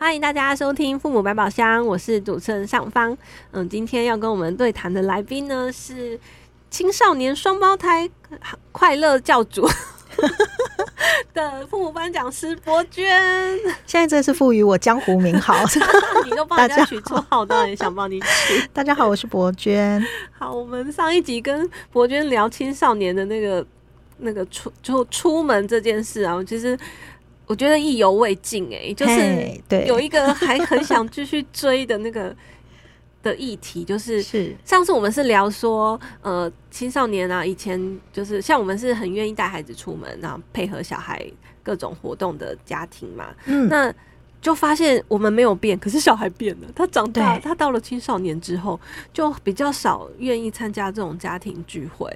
欢迎大家收听父母百宝箱，我是主持人尚方。嗯，今天要跟我们对谈的来宾呢是。青少年双胞胎快乐教主 的父母班讲师博娟，现在这是赋予我江湖名号，你都帮人家取绰号，当然也想帮你取。大家好，我是博娟。好，我们上一集跟博娟聊青少年的那个那个出就出门这件事啊，其实我觉得意犹未尽哎，就是对。有一个还很想继续追的那个。的议题就是，是。上次我们是聊说，呃，青少年啊，以前就是像我们是很愿意带孩子出门，然后配合小孩各种活动的家庭嘛，嗯，那就发现我们没有变，可是小孩变了，他长大，他到了青少年之后，就比较少愿意参加这种家庭聚会，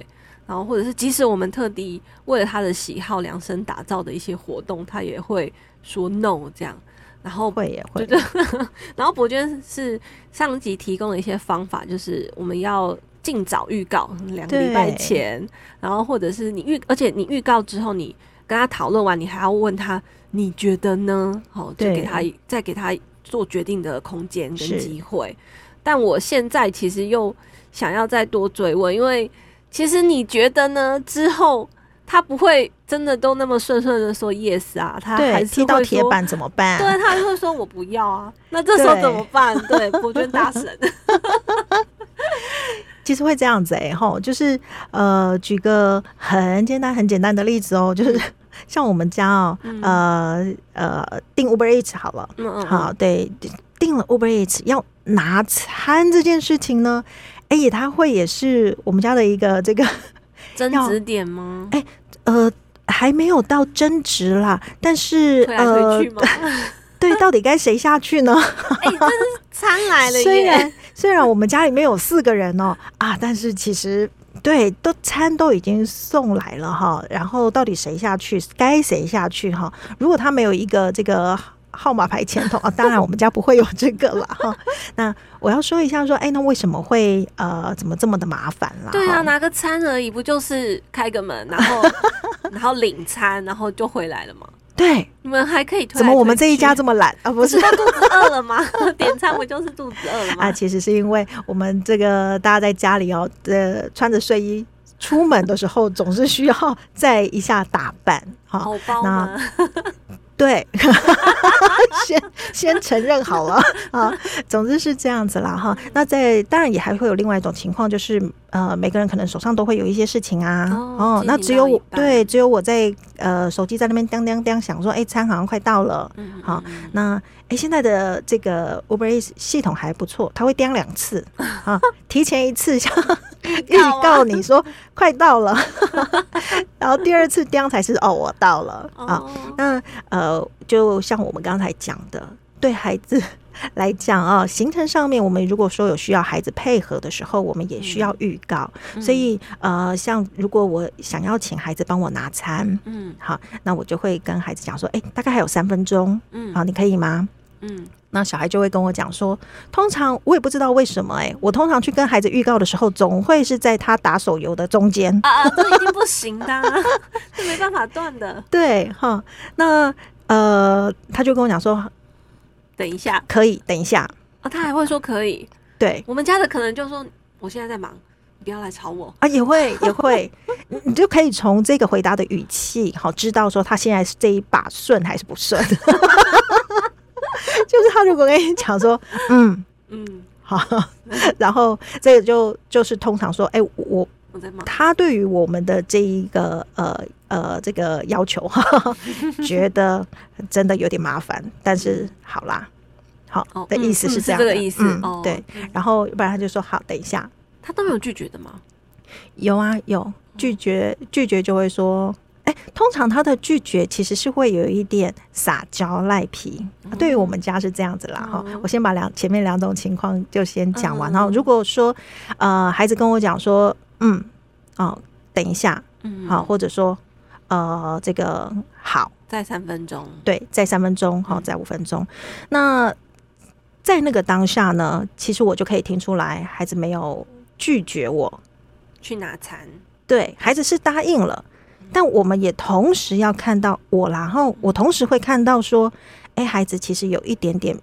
然后或者是即使我们特地为了他的喜好量身打造的一些活动，他也会说 no 这样。然后会也会，然后伯娟是上集提供的一些方法，就是我们要尽早预告两个礼拜前，然后或者是你预，而且你预告之后，你跟他讨论完，你还要问他你觉得呢？好，就给他再给他做决定的空间跟机会。但我现在其实又想要再多追问，因为其实你觉得呢？之后。他不会真的都那么顺顺的说 yes 啊，他还是踢到铁板怎么办？对，他就会说我不要啊。那这时候怎么办？对，博娟大神。其实会这样子哎、欸、吼，就是呃，举个很简单很简单的例子哦，就是 像我们家哦，嗯、呃呃，订 Uber Eats 好了，嗯嗯，好，对，订了 Uber Eats 要拿餐这件事情呢，哎、欸，他会也是我们家的一个这个。争执点吗？哎、欸，呃，还没有到争执啦，但是？呃，对，到底该谁下去呢？哎、欸，这是餐来了 耶！虽然虽然我们家里面有四个人哦，啊，但是其实对，都餐都已经送来了哈，然后到底谁下去？该谁下去哈？如果他没有一个这个。号码牌前头啊，当然我们家不会有这个了哈。那我要说一下，说，哎、欸，那为什么会呃，怎么这么的麻烦啦？对啊，拿个餐而已，不就是开个门，然后 然后领餐，然后就回来了吗？对，你们还可以推推。怎么我们这一家这么懒啊？不是，肚子饿了吗？点餐不就是肚子饿了吗？啊，其实是因为我们这个大家在家里哦，呃，穿着睡衣出门的时候，总是需要再一下打扮。好包吗？对，先先承认好了啊。总之是这样子啦哈。那在当然也还会有另外一种情况，就是呃，每个人可能手上都会有一些事情啊。哦，哦，那只有我对，只有我在呃手机在那边叮叮叮想说，哎，餐好像快到了。嗯，好，那哎现在的这个 Uber Eats 系统还不错，它会叮两次 啊，提前一次像预告你说快到了，然后第二次叮才是哦我到了啊。那呃。呃，就像我们刚才讲的，对孩子来讲啊，行程上面我们如果说有需要孩子配合的时候，我们也需要预告。嗯、所以呃，像如果我想要请孩子帮我拿餐，嗯，好，那我就会跟孩子讲说，哎、欸，大概还有三分钟，嗯，好，你可以吗？嗯，那小孩就会跟我讲说，通常我也不知道为什么、欸，哎，我通常去跟孩子预告的时候，总会是在他打手游的中间啊啊，这一定不行的，这没办法断的。对，哈，那。呃，他就跟我讲说，等一下，可以等一下啊，他还会说可以。对，我们家的可能就说，我现在在忙，你不要来吵我啊，也会也会，你就可以从这个回答的语气，好知道说他现在是这一把顺还是不顺。就是他如果跟你讲说，嗯嗯，好，然后这个就就是通常说，哎、欸，我。他对于我们的这一个呃呃这个要求哈，觉得真的有点麻烦，但是好啦，好的意思是这样的，这个意思，对。然后不然他就说好，等一下，他都没有拒绝的吗？有啊，有拒绝，拒绝就会说哎，通常他的拒绝其实是会有一点撒娇赖皮，嗯、对于我们家是这样子啦哈。嗯、我先把两前面两种情况就先讲完，嗯、然后如果说呃孩子跟我讲说嗯哦等一下嗯。好，或者说呃这个好。再三分钟。对再三分钟好再五分钟，那在那个当下呢，其实我就可以听出来孩子没有拒绝我。去拿餐，对孩子是答应了。但我们也同时要看到我，然后我同时会看到说，哎，孩子其实有一点点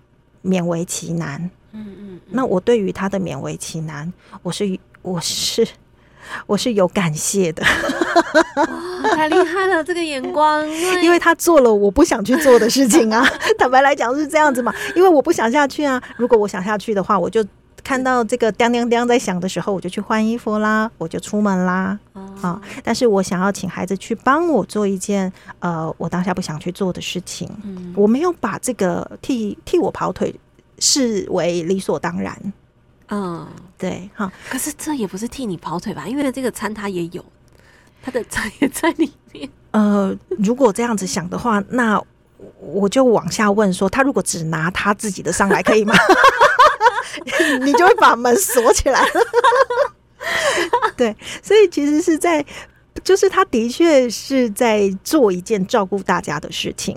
勉为其难。嗯嗯。嗯，那我对于他的勉为其难，我是我是我是有感谢的。哇，太厉害了，这个眼光！因为他做了我不想去做的事情啊。坦白来讲是这样子嘛，因为我不想下去啊。如果我想下去的话，我就。看到这个叮叮叮在响的时候，我就去换衣服啦，我就出门啦。啊、哦，但是我想要请孩子去帮我做一件呃，我当下不想去做的事情。嗯，我没有把这个替替我跑腿视为理所当然。嗯，对，哈、哦。可是这也不是替你跑腿吧？因为这个餐他也有，他的餐也在里面。呃，如果这样子想的话，那我就往下问说，他如果只拿他自己的上来，可以吗？你就会把门锁起来了。对，所以其实是在，就是他的确是在做一件照顾大家的事情。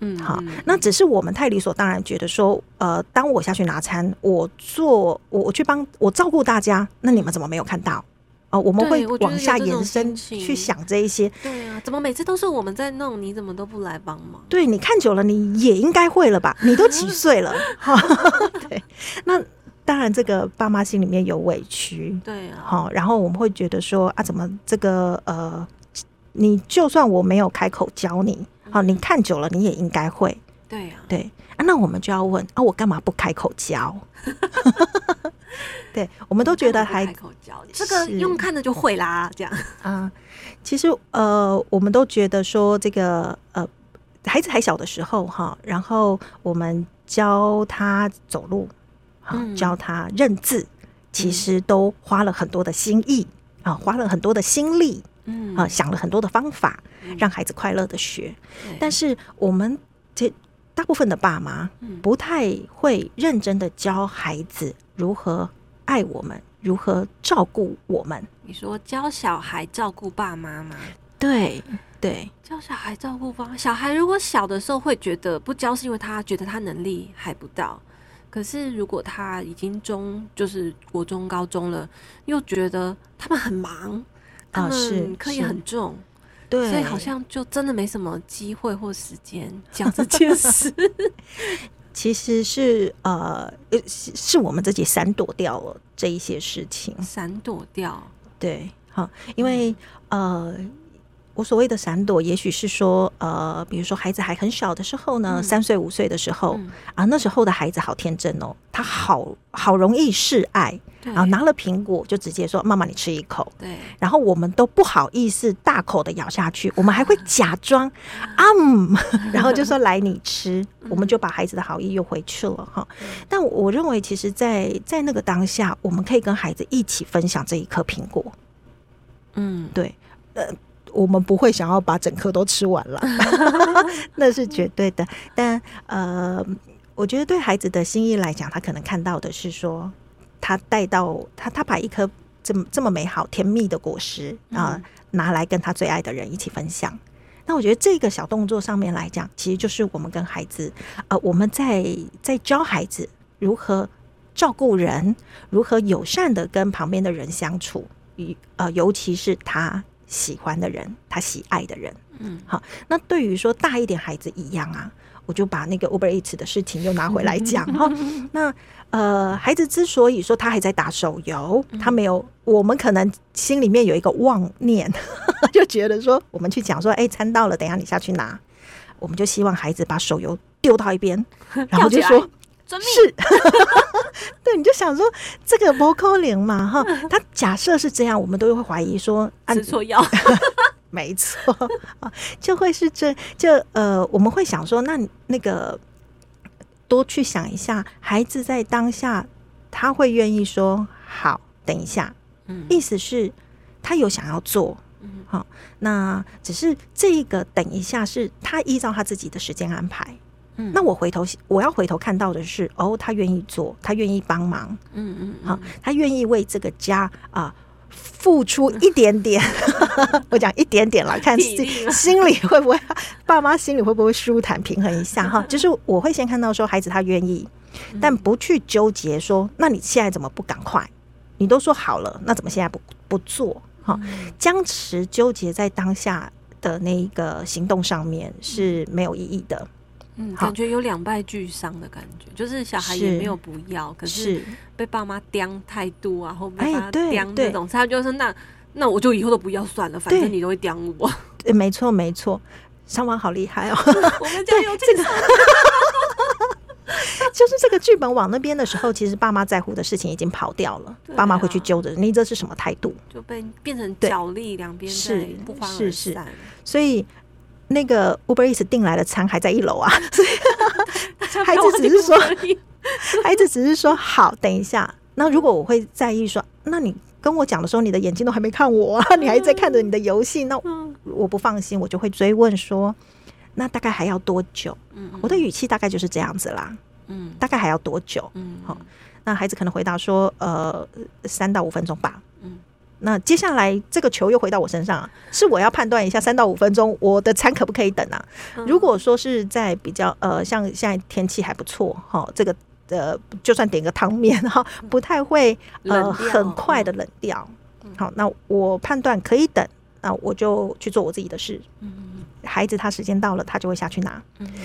嗯，好，那只是我们太理所当然觉得说，呃，当我下去拿餐，我做我我去帮我照顾大家，那你们怎么没有看到？哦，我们会往下延伸去想这一些。对啊，怎么每次都是我们在弄，你怎么都不来帮忙？对，你看久了，你也应该会了吧？你都几岁了？对，那当然，这个爸妈心里面有委屈。对啊，好，然后我们会觉得说啊，怎么这个呃，你就算我没有开口教你，好，你看久了，你也应该会。对啊，对。啊，那我们就要问啊，我干嘛不开口教？对，我们都觉得还开口教，这个用看的就会啦，这样。啊。其实呃，我们都觉得说这个呃，孩子还小的时候哈，然后我们教他走路，啊，教他认字，其实都花了很多的心意啊，花了很多的心力，嗯啊，想了很多的方法，让孩子快乐的学。但是我们这大部分的爸妈不太会认真的教孩子如何爱我们，如何照顾我们。你说教小孩照顾爸妈吗？对对，教小孩照顾爸。小孩如果小的时候会觉得不教是因为他觉得他能力还不到，可是如果他已经中就是国中高中了，又觉得他们很忙，他们课业很重。对，所以好像就真的没什么机会或时间 讲这件事。其实是呃，是我们自己闪躲掉了这一些事情，闪躲掉。对，好，因为呃。我所谓的闪躲，也许是说，呃，比如说孩子还很小的时候呢，三岁五岁的时候、嗯、啊，那时候的孩子好天真哦，他好好容易示爱，然后拿了苹果就直接说：“妈妈，你吃一口。”对，然后我们都不好意思大口的咬下去，我们还会假装啊，嗯、然后就说：“来，你吃。”我们就把孩子的好意又回去了哈。嗯、但我认为，其实在，在在那个当下，我们可以跟孩子一起分享这一颗苹果。嗯，对，呃。我们不会想要把整颗都吃完了，那是绝对的。但呃，我觉得对孩子的心意来讲，他可能看到的是说，他带到他，他把一颗这么这么美好甜蜜的果实啊、呃，拿来跟他最爱的人一起分享。嗯、那我觉得这个小动作上面来讲，其实就是我们跟孩子，呃，我们在在教孩子如何照顾人，如何友善的跟旁边的人相处，与呃，尤其是他。喜欢的人，他喜爱的人，嗯，好。那对于说大一点孩子一样啊，我就把那个 Uber Eats 的事情又拿回来讲 哈。那呃，孩子之所以说他还在打手游，他没有，我们可能心里面有一个妄念，就觉得说我们去讲说，哎，餐到了，等一下你下去拿，我们就希望孩子把手游丢到一边，然后就说。是，对，你就想说这个不可能嘛哈？他假设是这样，我们都会怀疑说吃错药，没错啊，就会是这就呃，我们会想说，那那个多去想一下，孩子在当下他会愿意说好，等一下，嗯，意思是他有想要做，嗯，好，那只是这个等一下是他依照他自己的时间安排。嗯，那我回头我要回头看到的是，哦，他愿意做，他愿意帮忙。嗯嗯，好，他愿意为这个家啊。呃付出一点点，我讲一点点了，看心心里会不会，爸妈心里会不会舒坦平衡一下哈？就是我会先看到说孩子他愿意，但不去纠结说，那你现在怎么不赶快？你都说好了，那怎么现在不不做？哈，僵持纠结在当下的那一个行动上面是没有意义的。嗯，感觉有两败俱伤的感觉，就是小孩也没有不要，可是被爸妈刁态度啊，或被他刁这种，他就是那那我就以后都不要算了，反正你都会刁我。对，没错没错，上网好厉害哦。我们家有这个 就是这个剧本往那边的时候，其实爸妈在乎的事情已经跑掉了，爸妈会去揪着你，这是什么态度？就被变成角力，两边是不欢而散，所以。那个 Uber Eats 订来的餐还在一楼啊，所以 孩子只是说，孩子只是说好，等一下。那如果我会在意说，那你跟我讲的时候，你的眼睛都还没看我，啊，你还在看着你的游戏，那我不放心，我就会追问说，那大概还要多久？我的语气大概就是这样子啦。嗯，大概还要多久？嗯，好，那孩子可能回答说，呃，三到五分钟吧。那接下来这个球又回到我身上啊，是我要判断一下三到五分钟我的餐可不可以等啊？如果说是在比较呃，像现在天气还不错哈，这个呃，就算点个汤面哈，不太会呃很快的冷掉。好，那我判断可以等，那我就去做我自己的事。孩子他时间到了，他就会下去拿。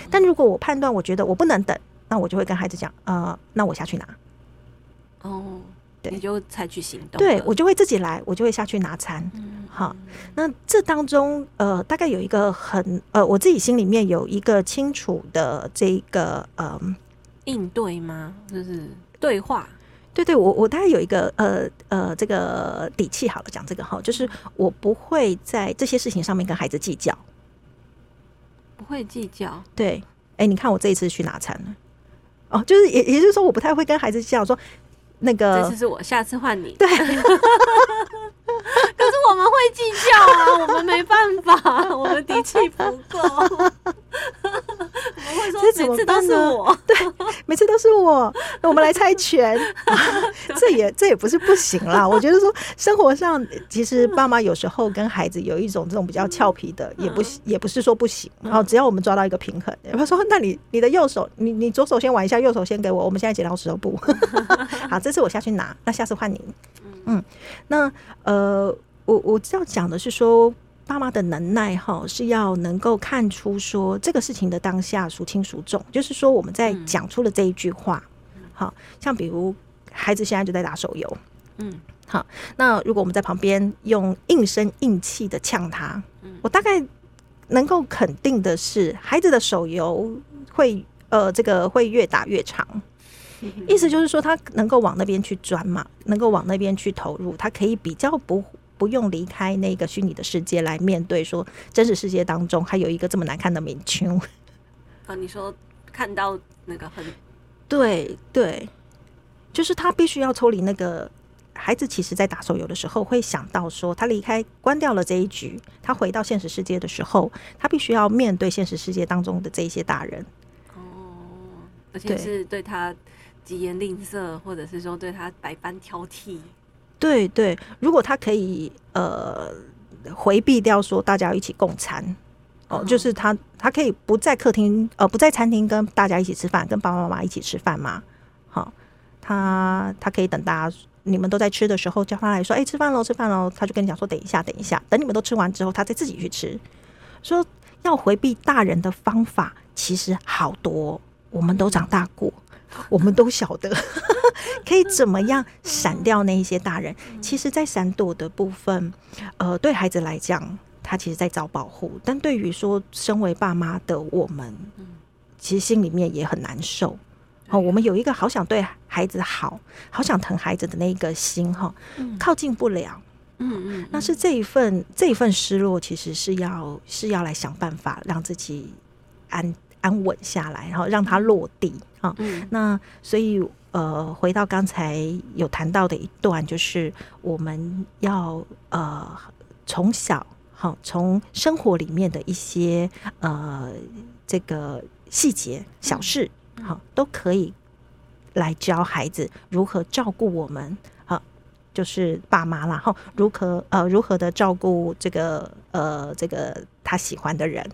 但如果我判断我觉得我不能等，那我就会跟孩子讲，呃，那我下去拿。哦。你就采取行动，对，我就会自己来，我就会下去拿餐。嗯，好，那这当中呃，大概有一个很呃，我自己心里面有一个清楚的这个呃应对吗？就是对话，对对，我我大概有一个呃呃这个底气。好了，讲这个哈，就是我不会在这些事情上面跟孩子计较，不会计较。对，哎，你看我这一次去拿餐了，哦，就是也也就是说，我不太会跟孩子计较说。那个，这次是我，下次换你。对，可是我们会计较啊，我们没办法，我们底气不够。我们会说每次都是我，对，每次都是我。那我们来猜拳，这也这也不是不行啦。我觉得说生活上，其实爸妈有时候跟孩子有一种这种比较俏皮的，也不也不是说不行。然后只要我们抓到一个平衡，他说：“那你你的右手，你你左手先玩一下，右手先给我。我们现在剪刀石头布。”好，这次我下去拿，那下次换你。嗯，那呃，我我要讲的是说。爸妈的能耐哈，是要能够看出说这个事情的当下孰轻孰重，就是说我们在讲出了这一句话，好像比如孩子现在就在打手游，嗯，好，那如果我们在旁边用硬声硬气的呛他，我大概能够肯定的是，孩子的手游会呃这个会越打越长，意思就是说他能够往那边去钻嘛，能够往那边去投入，他可以比较不。不用离开那个虚拟的世界来面对，说真实世界当中还有一个这么难看的明星。啊，你说看到那个很对对，就是他必须要抽离那个孩子。其实，在打手游的时候，会想到说，他离开关掉了这一局，他回到现实世界的时候，他必须要面对现实世界当中的这一些大人。哦，而且是对他疾言吝啬，或者是说对他百般挑剔。对对，如果他可以呃回避掉说大家一起共餐哦，哦，就是他他可以不在客厅呃不在餐厅跟大家一起吃饭，跟爸爸妈妈一起吃饭嘛。好、哦，他他可以等大家你们都在吃的时候叫他来说，哎，吃饭喽，吃饭喽。他就跟你讲说，等一下，等一下，等你们都吃完之后，他再自己去吃。说要回避大人的方法其实好多，我们都长大过。我们都晓得 可以怎么样闪掉那一些大人。其实，在闪躲的部分，呃，对孩子来讲，他其实在找保护；但对于说身为爸妈的我们，其实心里面也很难受。哦，我们有一个好想对孩子好、好想疼孩子的那个心，哈，靠近不了。嗯嗯，那是这一份这一份失落，其实是要是要来想办法让自己安。安稳下来，然后让它落地啊。嗯、那所以呃，回到刚才有谈到的一段，就是我们要呃从小好从生活里面的一些呃这个细节小事好都可以来教孩子如何照顾我们。就是爸妈啦，哈，如何呃如何的照顾这个呃这个他喜欢的人，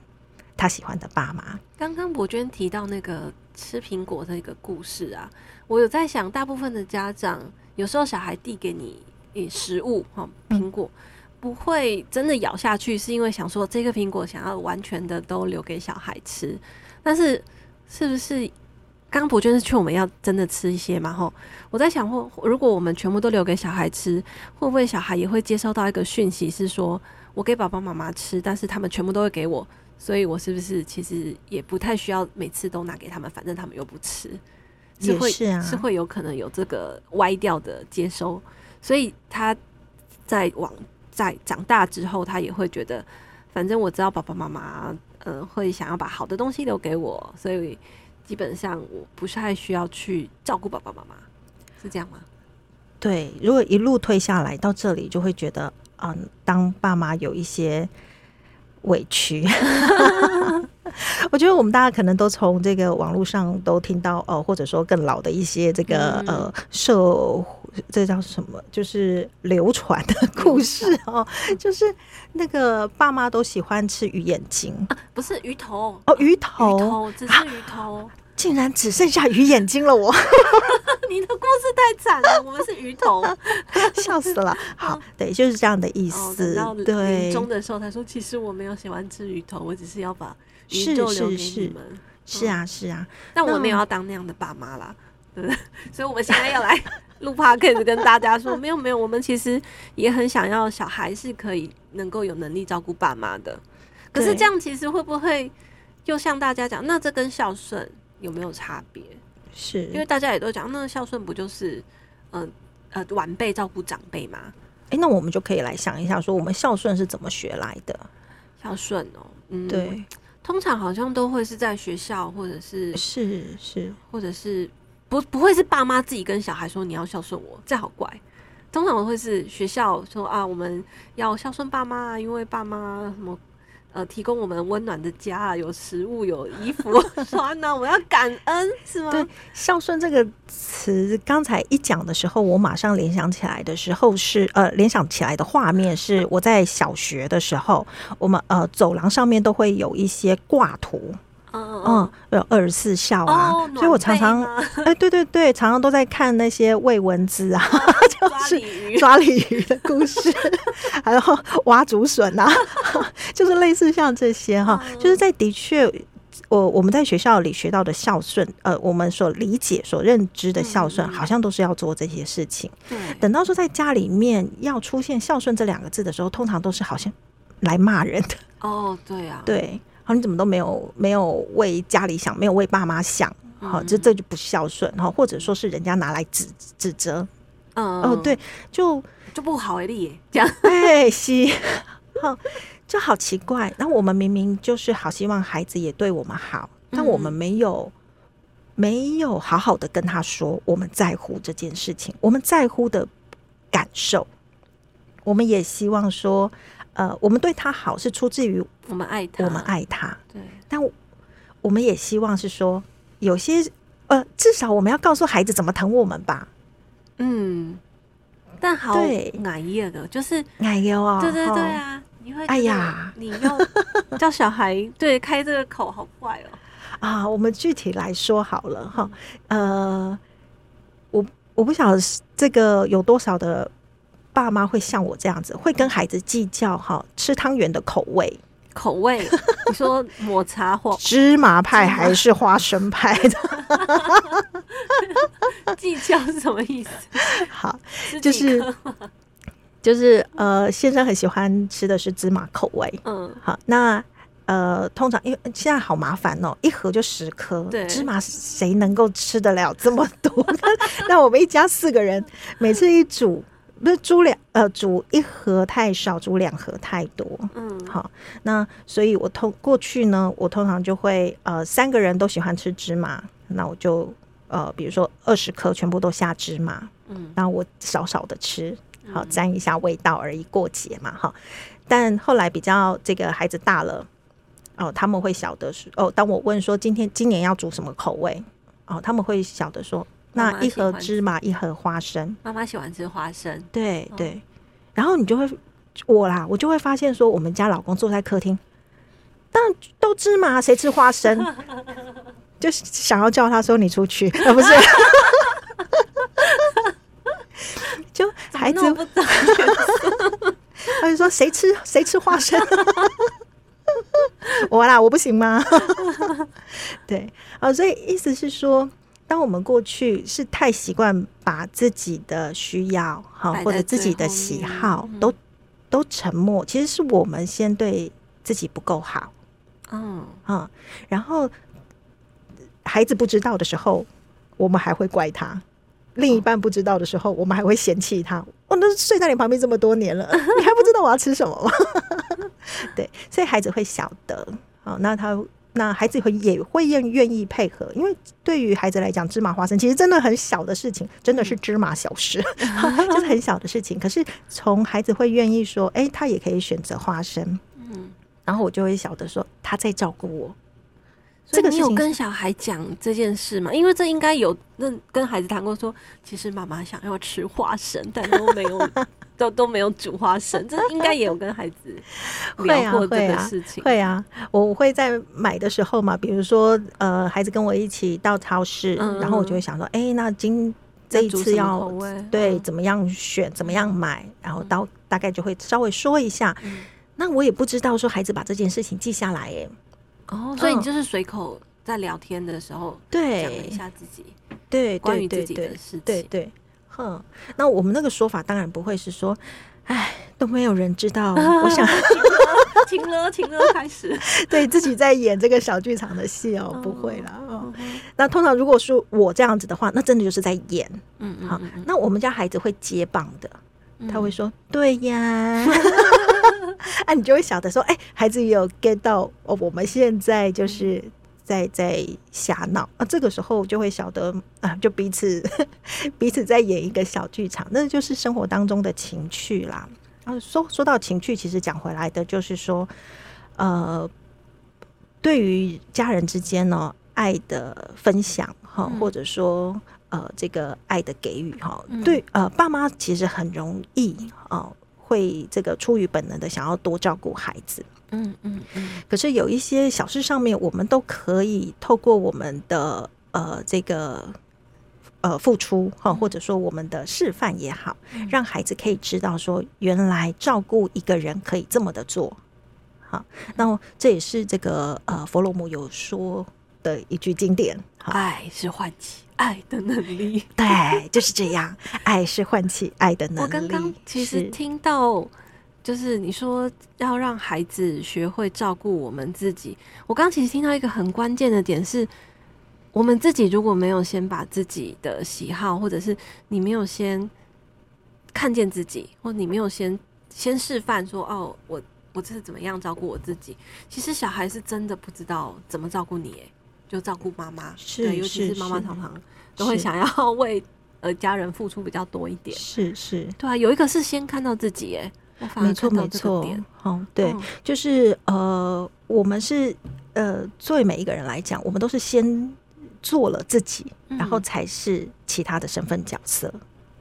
他喜欢的爸妈。刚刚博娟提到那个吃苹果的一个故事啊，我有在想，大部分的家长有时候小孩递给你诶食物哈苹果，不会真的咬下去，是因为想说这个苹果想要完全的都留给小孩吃，但是是不是？刚博娟是劝我们要真的吃一些嘛？吼，我在想，或如果我们全部都留给小孩吃，会不会小孩也会接收到一个讯息，是说我给爸爸妈妈吃，但是他们全部都会给我，所以我是不是其实也不太需要每次都拿给他们，反正他们又不吃，是会是啊，是会有可能有这个歪掉的接收，所以他在往在长大之后，他也会觉得，反正我知道爸爸妈妈嗯会想要把好的东西留给我，所以。基本上我不是太需要去照顾爸爸妈妈，是这样吗？对，如果一路退下来到这里，就会觉得，嗯，当爸妈有一些委屈。我觉得我们大家可能都从这个网络上都听到，哦，或者说更老的一些这个呃社。这叫什么？就是流传的故事 哦，就是那个爸妈都喜欢吃鱼眼睛，啊、不是鱼头哦，鱼头，鱼头只是鱼头，啊，竟然只剩下鱼眼睛了我！你的故事太惨了，我们是鱼头，笑死了。好，对，就是这样的意思。哦、对，中的时候他说，其实我没有喜欢吃鱼头，我只是要把鱼肉留给你们。是啊，是啊，但我没有要当那样的爸妈啦，对不对？所以我们现在要来。录 podcast 跟大家说，没有没有，我们其实也很想要小孩是可以能够有能力照顾爸妈的。可是这样其实会不会又像大家讲，那这跟孝顺有没有差别？是因为大家也都讲，那孝顺不就是嗯呃，呃晚辈照顾长辈吗？哎、欸，那我们就可以来想一下，说我们孝顺是怎么学来的？孝顺哦，嗯，对，通常好像都会是在学校，或者是是是，或者是。不不会是爸妈自己跟小孩说，你要孝顺我，这好怪。通常会是学校说啊，我们要孝顺爸妈，因为爸妈什么呃提供我们温暖的家，有食物有衣服 穿呢，我要感恩是吗？对，孝顺这个词刚才一讲的时候，我马上联想起来的时候是呃联想起来的画面是我在小学的时候，我们呃走廊上面都会有一些挂图。嗯，有二十四孝啊，哦、所以我常常 哎、欸，对对对，常常都在看那些喂蚊子啊，哦、就是抓鲤鱼。的故事，还有挖竹笋啊，就是类似像这些哈，嗯、就是在的确，我我们在学校里学到的孝顺，呃，我们所理解、所认知的孝顺，好像都是要做这些事情。对、嗯，等到说在家里面要出现孝顺这两个字的时候，通常都是好像来骂人的。哦，对啊，对。你怎么都没有没有为家里想，没有为爸妈想，好、嗯，这这就不孝顺哈，或者说是人家拿来指指责，嗯，哦，对，就就不好为例，这样，哎，是，好，就好奇怪。那我们明明就是好希望孩子也对我们好，但我们没有、嗯、没有好好的跟他说我们在乎这件事情，我们在乎的感受，我们也希望说。呃，我们对他好是出自于我们爱他，我们爱他。对，但我们也希望是说，有些呃，至少我们要告诉孩子怎么疼我们吧。嗯，但好对，矮耶的，就是矮耶哦。对对对啊，你会哎呀，你要叫小孩对开这个口，好怪哦。啊，我们具体来说好了哈。呃，我我不晓得这个有多少的。爸妈会像我这样子，会跟孩子计较哈吃汤圆的口味，口味。你说 抹茶或芝麻派还是花生派的？计较是什么意思？好，就是就是呃，先生很喜欢吃的是芝麻口味。嗯，好，那呃，通常因为现在好麻烦哦，一盒就十颗，对，芝麻谁能够吃得了这么多？那我们一家四个人，每次一煮。不是煮两呃煮一盒太少，煮两盒太多。嗯，好，那所以我通过去呢，我通常就会呃三个人都喜欢吃芝麻，那我就呃比如说二十颗全部都下芝麻，嗯，然后我少少的吃，好沾一下味道而已，过节嘛哈。但后来比较这个孩子大了，哦，他们会晓得是哦。当我问说今天今年要煮什么口味，哦，他们会晓得说，那一盒芝麻，一盒花生。妈妈喜欢吃花生，对对。哦、然后你就会我啦，我就会发现说，我们家老公坐在客厅，但都芝麻，谁吃花生？就想要叫他说你出去，啊不是。就孩子他就说谁吃谁吃花生，我啦，我不行吗？对啊，所以意思是说，当我们过去是太习惯把自己的需要哈或者自己的喜好都都沉默，其实是我们先对自己不够好，嗯嗯，然后孩子不知道的时候，我们还会怪他。另一半不知道的时候，我们还会嫌弃他。我都睡在你旁边这么多年了，你还不知道我要吃什么吗？对，所以孩子会晓得。哦，那他那孩子会也会愿愿意配合，因为对于孩子来讲，芝麻花生其实真的很小的事情，真的是芝麻小事，就是很小的事情。可是从孩子会愿意说，哎、欸，他也可以选择花生，嗯，然后我就会晓得说他在照顾我。这个你有跟小孩讲这件事吗？因为这应该有那跟孩子谈过说，说其实妈妈想要吃花生，但都没有 都都没有煮花生，这应该也有跟孩子 聊过这个事情。会啊，我会在买的时候嘛，比如说呃，孩子跟我一起到超市，嗯、然后我就会想说，哎、欸，那今这一次要对、嗯、怎么样选，怎么样买，然后到大概就会稍微说一下。嗯、那我也不知道说孩子把这件事情记下来，哎。哦，所以你就是随口在聊天的时候，对，讲了一下自己，对，关于自己的事情，对对，哼。那我们那个说法当然不会是说，哎，都没有人知道。我想，停了，停了，开始，对自己在演这个小剧场的戏哦，不会啦。哦，那通常如果是我这样子的话，那真的就是在演。嗯嗯。好，那我们家孩子会接棒的，他会说，对呀。哎、啊，你就会晓得说，哎、欸，孩子也有 get 到哦，我们现在就是在在瞎闹啊。这个时候就会晓得啊，就彼此 彼此在演一个小剧场，那就是生活当中的情趣啦。啊，说说到情趣，其实讲回来的就是说，呃，对于家人之间呢，爱的分享哈，或者说呃，这个爱的给予哈，对呃，爸妈其实很容易哦。会这个出于本能的想要多照顾孩子，嗯嗯嗯。可是有一些小事上面，我们都可以透过我们的呃这个呃付出哈，或者说我们的示范也好，让孩子可以知道说，原来照顾一个人可以这么的做。好，那这也是这个呃弗洛姆有说的一句经典：爱是唤起。爱的能力，对，就是这样。爱是唤起爱的能力。我刚刚其实听到，就是你说要让孩子学会照顾我们自己。我刚刚其实听到一个很关键的点是，我们自己如果没有先把自己的喜好，或者是你没有先看见自己，或你没有先先示范说，哦，我我这是怎么样照顾我自己？其实小孩是真的不知道怎么照顾你，哎。就照顾妈妈，是对，尤其是妈妈常常都会想要 为呃家人付出比较多一点，是是，对啊，有一个是先看到自己，哎，没错没错，哦，对，嗯、就是呃，我们是呃，作为每一个人来讲，我们都是先做了自己，嗯、然后才是其他的身份角色，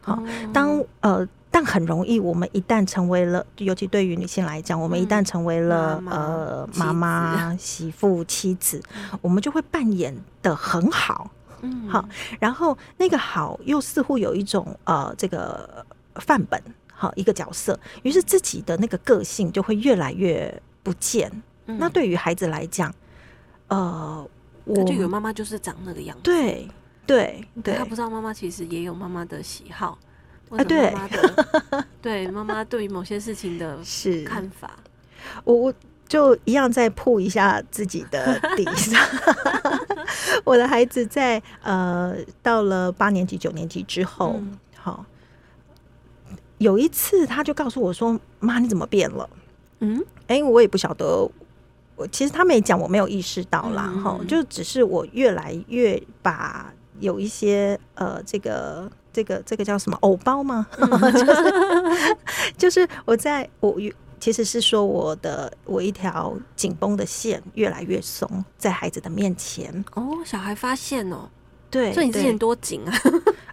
好，嗯、当呃。但很容易，我们一旦成为了，尤其对于女性来讲，我们一旦成为了、嗯、呃妈妈、媳妇、妻子，我们就会扮演的很好，嗯，好，然后那个好又似乎有一种呃这个范本，好一个角色，于是自己的那个个性就会越来越不见。嗯、那对于孩子来讲，呃，我就以为妈妈就是长那个样子，对对对，他不知道妈妈其实也有妈妈的喜好。啊，对，对，妈妈对于某些事情的 看法，我我就一样再铺一下自己的底上。我的孩子在呃到了八年级、九年级之后，好、嗯，有一次他就告诉我说：“妈，你怎么变了？”嗯，哎、欸，我也不晓得，我其实他没讲，我没有意识到啦。哈、嗯，就只是我越来越把有一些呃这个。这个这个叫什么 偶包吗？就是 就是我在我其实是说我的我一条紧绷的线越来越松，在孩子的面前。哦，小孩发现哦，对，所以你之前多紧啊？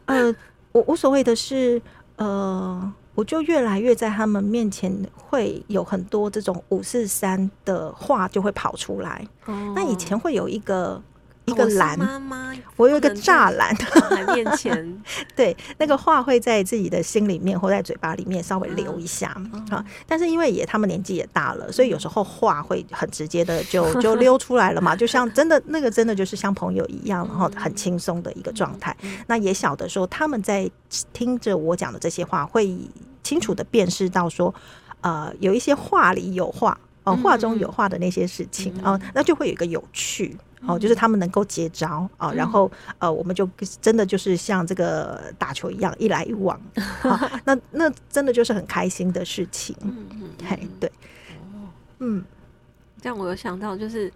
呃，我无所谓的是，呃，我就越来越在他们面前会有很多这种五四三的话就会跑出来。哦，那以前会有一个。一个栏，妈妈，我有一个栅栏，在面前，对，那个话会在自己的心里面或在嘴巴里面稍微留一下啊。但是因为也他们年纪也大了，所以有时候话会很直接的就 就溜出来了嘛，就像真的那个真的就是像朋友一样，然后很轻松的一个状态。那也晓得说他们在听着我讲的这些话，会清楚的辨识到说，呃，有一些话里有话哦，画中有画的那些事情哦，那就会有一个有趣。哦，就是他们能够接招啊，然后呃，我们就真的就是像这个打球一样，一来一往，那那真的就是很开心的事情。嗯嗯，嘿，对，哦，嗯，这样我有想到，就是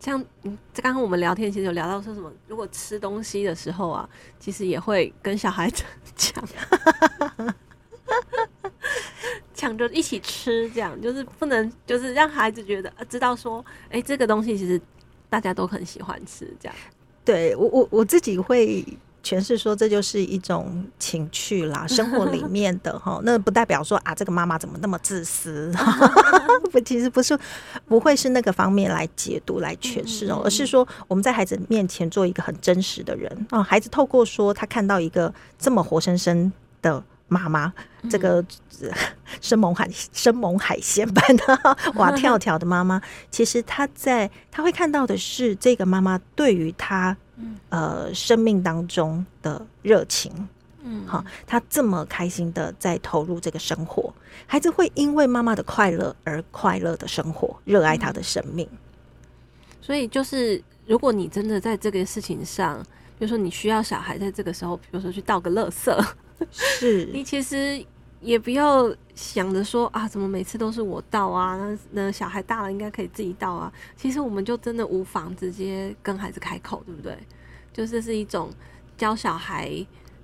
像嗯，刚刚我们聊天其实有聊到说什么，如果吃东西的时候啊，其实也会跟小孩子 抢，抢着一起吃，这样就是不能就是让孩子觉得知道说，哎，这个东西其实。大家都很喜欢吃，这样。对我我我自己会诠释说，这就是一种情趣啦，生活里面的哈。那不代表说啊，这个妈妈怎么那么自私？不，其实不是，不会是那个方面来解读来诠释哦，而是说我们在孩子面前做一个很真实的人啊。孩子透过说他看到一个这么活生生的。妈妈，这个生猛海生猛海鲜般的哇跳跳的妈妈，其实她在她会看到的是这个妈妈对于她呃生命当中的热情，嗯，好，她这么开心的在投入这个生活，孩子会因为妈妈的快乐而快乐的生活，热爱她的生命。所以就是，如果你真的在这个事情上，比如说你需要小孩在这个时候，比如说去倒个垃圾。是你其实也不要想着说啊，怎么每次都是我倒啊？那那小孩大了应该可以自己倒啊。其实我们就真的无妨直接跟孩子开口，对不对？就是是一种教小孩，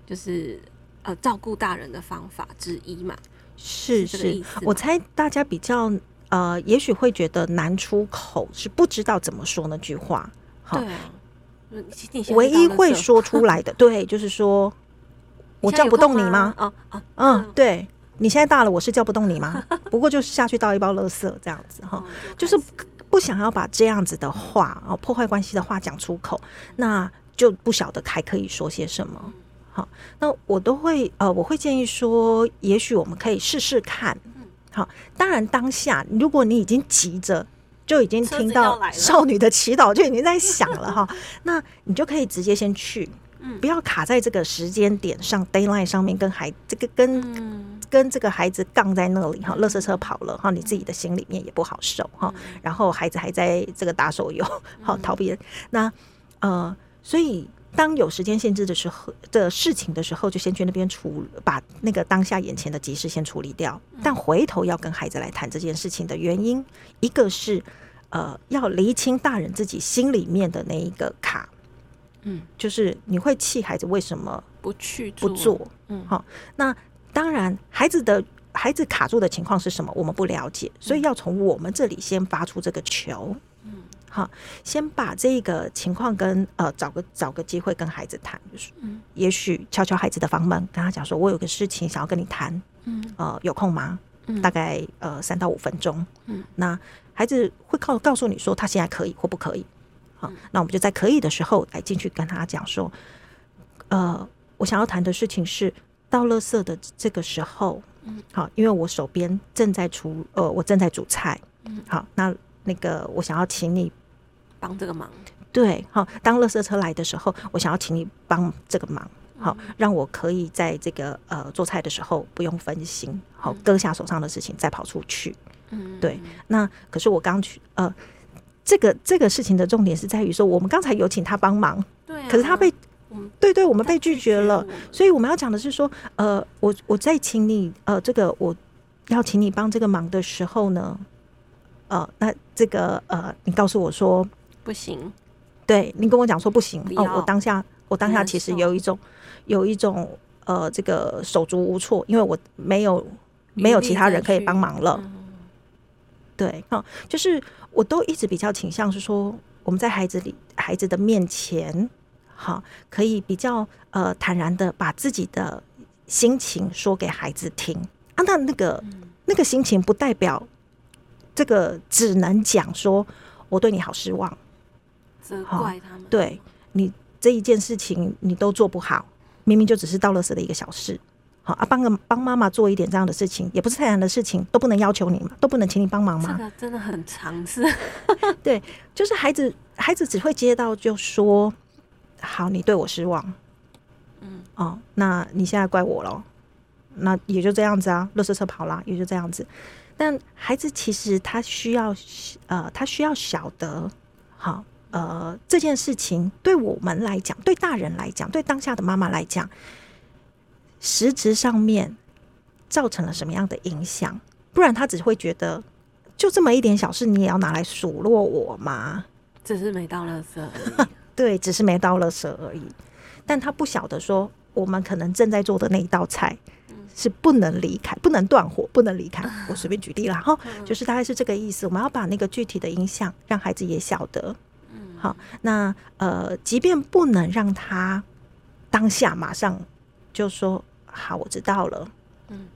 就是呃照顾大人的方法之一嘛。是是，是我猜大家比较呃，也许会觉得难出口，是不知道怎么说那句话。对，唯一会说出来的，对，就是说。我叫不动你吗？哦哦，嗯，对，你现在大了，我是叫不动你吗？不过就是下去倒一包垃圾这样子哈，就是不想要把这样子的话哦，破坏关系的话讲出口，那就不晓得还可以说些什么。好，那我都会呃，我会建议说，也许我们可以试试看。好，当然当下如果你已经急着，就已经听到少女的祈祷就已经在想了哈，那你就可以直接先去。不要卡在这个时间点上，deadline 上面跟孩这个跟、嗯、跟这个孩子杠在那里哈，垃圾车跑了哈，你自己的心里面也不好受哈。然后孩子还在这个打手游，好逃避。那呃，所以当有时间限制的时候的事情的时候，就先去那边处把那个当下眼前的急事先处理掉。但回头要跟孩子来谈这件事情的原因，一个是呃要厘清大人自己心里面的那一个卡。嗯，就是你会气孩子为什么不去不做？嗯，好，那当然，孩子的孩子卡住的情况是什么？我们不了解，所以要从我们这里先发出这个球。嗯，好，先把这个情况跟呃找个找个机会跟孩子谈，就是嗯，也许敲敲孩子的房门，跟他讲说，我有个事情想要跟你谈，嗯，呃，有空吗？嗯，大概呃三到五分钟，嗯，那孩子会告告诉你说他现在可以或不可以。好，那我们就在可以的时候来进去跟他讲说，呃，我想要谈的事情是倒垃圾的这个时候，嗯，好，因为我手边正在出，呃，我正在煮菜，嗯，好，那那个我想要请你帮这个忙，对，好，当垃圾车来的时候，我想要请你帮这个忙，好，让我可以在这个呃做菜的时候不用分心，好，搁下手上的事情再跑出去，嗯，对，那可是我刚去，呃。这个这个事情的重点是在于说，我们刚才有请他帮忙，对、啊，可是他被，对对，我们被拒绝了，所以我们要讲的是说，呃，我我在请你，呃，这个我要请你帮这个忙的时候呢，呃，那这个呃，你告诉我说不行，对，你跟我讲说不行，哦，我当下我当下其实有一种有一种呃，这个手足无措，因为我没有没有其他人可以帮忙了。对，哦，就是我都一直比较倾向是说，我们在孩子里孩子的面前，好，可以比较呃坦然的把自己的心情说给孩子听啊。那那个、嗯、那个心情不代表这个只能讲说我对你好失望，责怪他们，对你这一件事情你都做不好，明明就只是倒垃圾的一个小事。好啊，帮个帮妈妈做一点这样的事情，也不是太难的事情，都不能要求你嘛，都不能请你帮忙吗？这个真的很尝试。对，就是孩子，孩子只会接到就说：“好，你对我失望。”嗯，哦，那你现在怪我了，那也就这样子啊，垃圾车跑啦，也就这样子。但孩子其实他需要，呃，他需要晓得，好，呃，这件事情对我们来讲，对大人来讲，对当下的妈妈来讲。实质上面造成了什么样的影响？不然他只会觉得就这么一点小事，你也要拿来数落我吗？只是没到垃圾而已。对，只是没倒垃圾而已。但他不晓得说，我们可能正在做的那一道菜是不能离开、不能断火、不能离开。我随便举例了哈，就是大概是这个意思。我们要把那个具体的影响让孩子也晓得。好，那呃，即便不能让他当下马上就说。好，我知道了。嗯，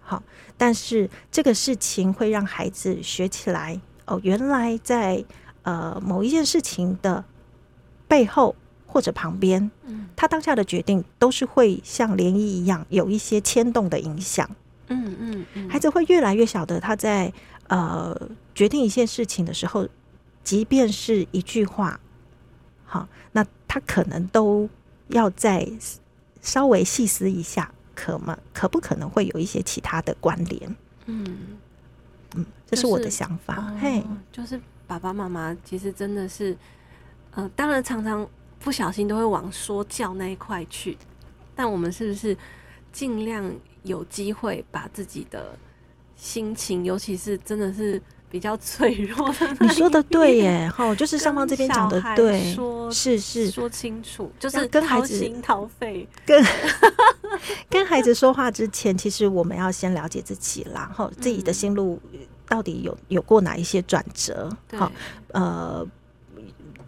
好，但是这个事情会让孩子学起来哦。原来在呃某一件事情的背后或者旁边，嗯，他当下的决定都是会像涟漪一样有一些牵动的影响。嗯嗯嗯，孩子会越来越晓得他在呃决定一件事情的时候，即便是一句话，好，那他可能都要再稍微细思一下。可吗？可不可能会有一些其他的关联？嗯嗯，这是我的想法。就是哦、嘿，就是爸爸妈妈其实真的是，呃，当然常常不小心都会往说教那一块去，但我们是不是尽量有机会把自己的心情，尤其是真的是。比较脆弱的，你说的对耶，哈，就是上方这边讲的对，是是说清楚，就是跟孩子掏肺，跟跟孩子说话之前，其实我们要先了解自己啦，哈，自己的心路到底有有过哪一些转折，好，呃，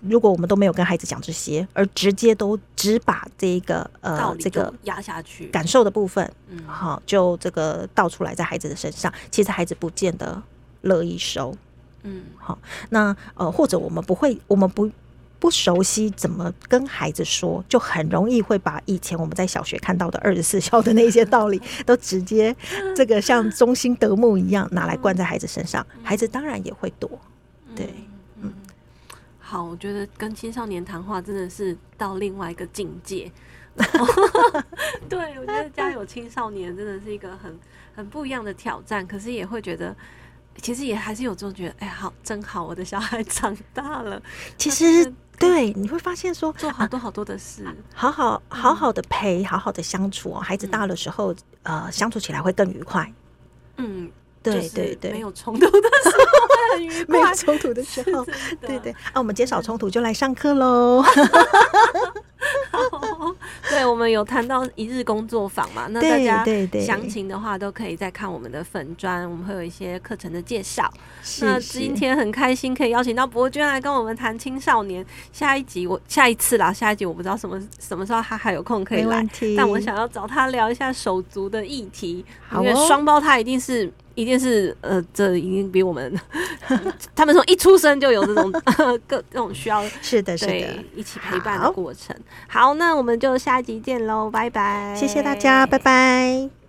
如果我们都没有跟孩子讲这些，而直接都只把这个呃这个压下去感受的部分，嗯，好，就这个倒出来在孩子的身上，其实孩子不见得。乐意收，嗯，好，那呃，或者我们不会，我们不不熟悉怎么跟孩子说，就很容易会把以前我们在小学看到的二十四 孝的那些道理，都直接 这个像中心德目一样拿来灌在孩子身上，孩子当然也会躲。对，嗯，好，我觉得跟青少年谈话真的是到另外一个境界。对，我觉得家有青少年真的是一个很很不一样的挑战，可是也会觉得。其实也还是有这种觉得，哎，好，真好，我的小孩长大了。其实，对，你会发现说，做好多好多的事，好好好好的陪，好好的相处哦。孩子大的时候，呃，相处起来会更愉快。嗯，对对对，没有冲突的时候很愉快，没有冲突的时候，对对。啊，我们减少冲突就来上课喽。对，我们有谈到一日工作坊嘛？那大家详情的话都可以再看我们的粉砖，我们会有一些课程的介绍。那今天很开心可以邀请到博娟来跟我们谈青少年。下一集我下一次啦，下一集我不知道什么什么时候他还有空可以来，但我想要找他聊一下手足的议题，因为双胞胎一定是。一定是呃，这已经比我们，他们从一出生就有这种各这种需要，是的，是的，一起陪伴的过程。好，好，那我们就下一集见喽，拜拜，谢谢大家，拜拜。